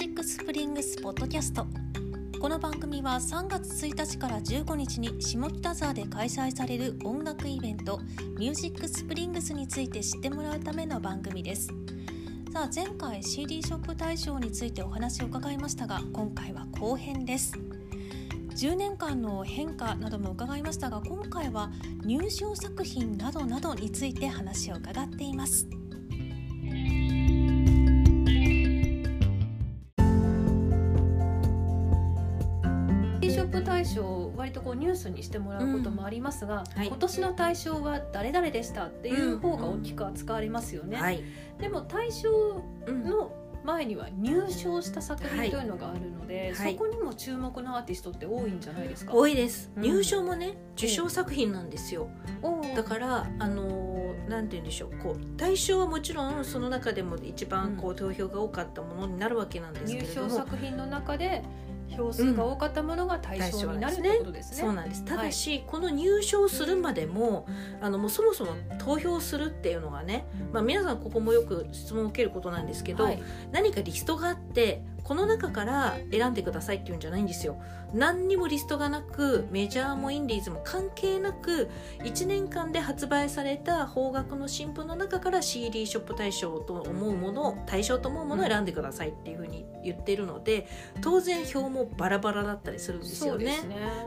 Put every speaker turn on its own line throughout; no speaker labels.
ジックスプリングスポッドキャスト。この番組は3月1日から15日に下北沢で開催される音楽イベントミュージックスプリングスについて知ってもらうための番組です。さあ前回 CD ショップ大賞についてお話を伺いましたが今回は後編です。10年間の変化なども伺いましたが今回は入賞作品などなどについて話を伺っています。ショップ大賞を割とこうニュースにしてもらうこともありますが、うんはい、今年の大賞は誰々でしたっていう方が大きく扱われますよね。うん。はい、でも大賞の前には入賞した作品というのがあるので、はい、そこにも注目のアーティストって多いんじゃないですか？
多いです、うん、入賞もね受賞作品なんですよ、だからあのなんて言うんでしょう。こう大賞はもちろんその中でも一番こう投票が多かったものになるわけなんですけれども、
入賞作品の中で票数が多かったものが対象になる、うん、ということですね。
そうなんです。ただし、はい、この入賞するまでも、あのもうそもそも投票するっていうのがね、まあ皆さんここもよく質問を受けることなんですけど、はい、何かリストがあってこの中から選んでくださいっていうんじゃないんですよ。何にもリストがなくメジャーもインディーズも関係なく1年間で発売された邦楽の新譜の中から CD ショップ対象と思うもの対象と思うものを選んでくださいっていうふうに言ってるので当然票もバラバラだったりするんですよね。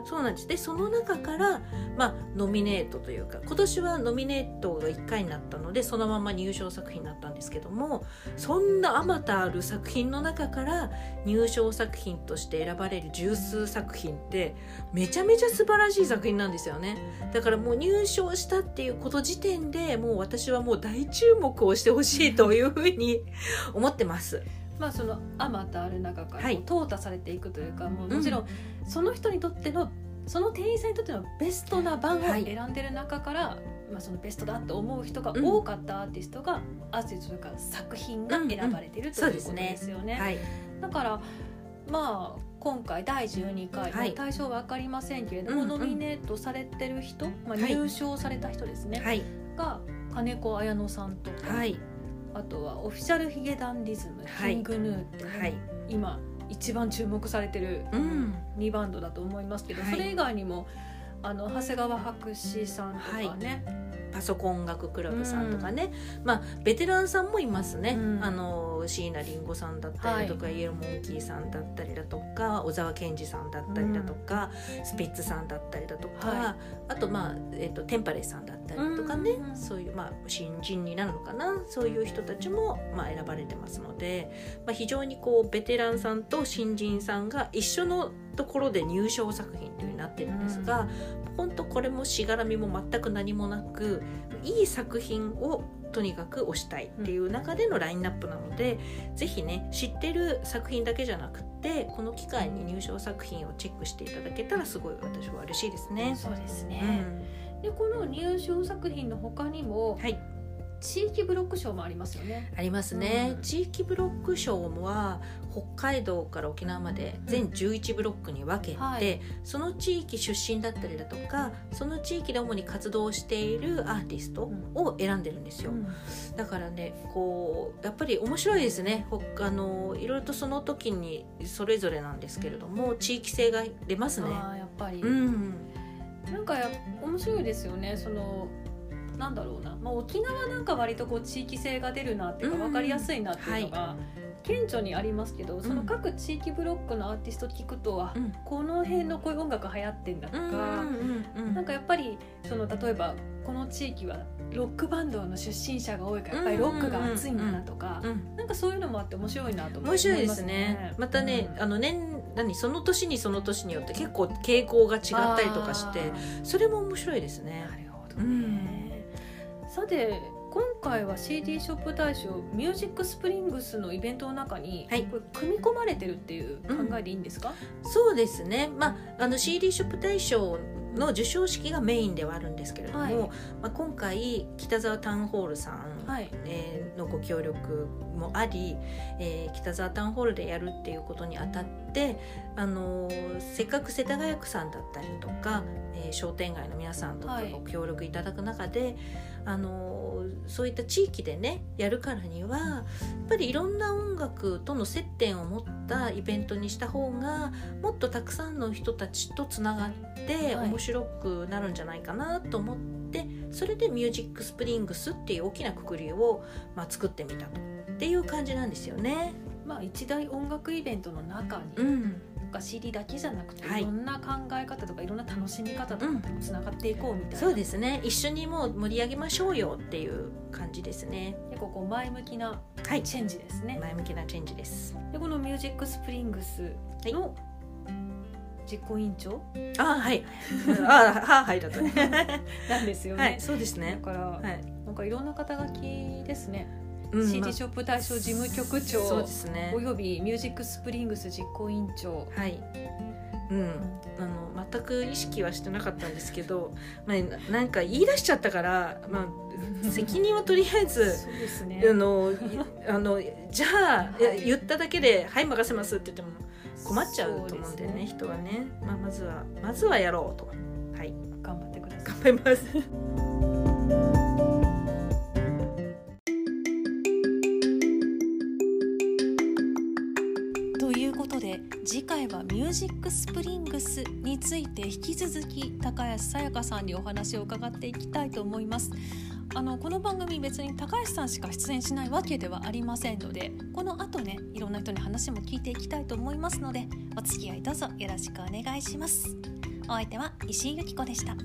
そう、ね、なんです。でその中から、まあ、ノミネートというか今年はノミネートが1回になったのでそのまま入賞作品になったんですけどもそんなあまたある作品の中から入賞作品として選ばれる十数作品ってめちゃめちゃ素晴らしい作品なんですよね。だからもう入賞したっていうこと時点でもう私はもう大注目をしてほしいというふうに思ってます。
まあそのあまたある中から淘汰されていくというか、はい、もうもちろんその人にとってのその店員さんにとってのベストな番を選んでる中から、はい、まあ、そのベストだと思う人が多かったアーティストが、うん、アーティストというか作品が選ばれてる、うん、ということですよね。ね。はい、だからまあ今回第12回、はい、対象は分かりませんけれども、うんうん、ノミネートされてる人、まあ、入賞された人ですね、はい、が金子綾乃さんとか、はい、あとはオフィシャルヒゲダンディズム、キングヌーって、はい、今一番注目されてる2バンドだと思いますけど、それ以外にもあの長谷川博士さんとかね、
パソコン音楽クラブさんとかね、うん、まあベテランさんもいますね、うん、あの椎名林檎さんだったりとか、はい、イエローモンキーさんだったりだとか小沢健二さんだったりだとか、うん、スピッツさんだったりだとか、はい、あとまあ、えーと、テンパレスさんだったりだとかね、そういうまあ新人になるのかな。そういう人たちもまあ選ばれてますので、まあ、非常にこうベテランさんと新人さんが一緒のところで入賞作品というになってるんですが、本当これもしがらみも全く何もなくいい作品をとにかく推したいっていう中でのラインナップなので、うん、ぜひね知ってる作品だけじゃなくてこの機会に入賞作品をチェックしていただけたらすごい私は嬉しいですね。
そうですね、うん、でこの入賞作品の他にも、はい、地域ブロック賞もありますよね。
ありますね。うん、地域ブロック賞は北海道から沖縄まで全11ブロックに分けて、うんはい、その地域出身だったりだとかその地域で主に活動しているアーティストを選んでるんですよ。うん、だからねこうやっぱり面白いですね。あのいろいろとその時にそれぞれなんですけれども地域性が出ますね。
やっぱり、うん、なんか面白いですよね。そのなんだろうな、まあ、沖縄なんか割とこう地域性が出るなっていうか分かりやすいなっていうのが、顕著にありますけど、その各地域ブロックのアーティスト聞くとは、うん、この辺のこういう音楽流行ってんだとか、なんかやっぱりその例えばこの地域はロックバンドの出身者が多いからやっぱりロックが熱いんだなとか、なんかそういうのもあって面白いなと思います
ね。面白いですね。またね、うん、あの年何その年にその年によって結構傾向が違ったりとかしてそれも面白いですね。
なるほどね。さて今回は CD ショップ大賞ミュージックスプリングスのイベントの中に、はい、これ組み込まれてるっていう考えでいいんですか、
うん、そうですね、まあ、あの CD ショップ大賞の授賞式がメインではあるんですけれども、はい、まあ、今回北沢タウンホールさん、はい、えー、のご協力もあり、えー、北沢タウンホールでやるっていうことにあたってであのせっかく世田谷区さんだったりとか、えー、商店街の皆さんとご協力いただく中で、はい、あのそういった地域でねやるからにはやっぱりいろんな音楽との接点を持ったイベントにした方がもっとたくさんの人たちとつながって面白くなるんじゃないかなと思って、はい、それで「ミュージックスプリングス」っていう大きなくくりを、まあ、作ってみたと。っていう感じなんですよね。
まあ、一大音楽イベントの中に、うん。か CD だけじゃなくて、はい、いろんな考え方とかいろんな楽しみ方とかもつながっていこうみたいな、
うん、そうですね。一緒にもう盛り上げましょうよっていう感じですね。
結構こう前向きなチェンジですね、
はい、前向きなチェンジです。
でこの「ミュージックスプリングスの、実行委員長？
あはい。あははいだったね。
なんですよね、
はい、そうですね。
だから、はい、なんかいろんな肩書きですね CD ショップ大賞事務局長、そうですね、およびミュージックスプリングス実行委員長。
はい。うん、あの全く意識はしてなかったんですけど、まあ、なんか言い出しちゃったから、まあ、責任はとりあえずそうですね、あのあのじゃあ、はい、言っただけで「はい任せます」って言っても困っちゃうと思うんでね、ね、人はね、まあ、まずはまずはやろうと。はい、
頑張ってくださ
い。頑張りますことで
次回はミュージックスプリングスについて引き続き高安さやかさんにお話を伺っていきたいと思います。あのこの番組別に高橋さんしか出演しないわけではありませんのでこの後ねいろんな人に話も聞いていきたいと思いますのでお付き合いどうぞよろしくお願いします。お相手は石井由紀子でした。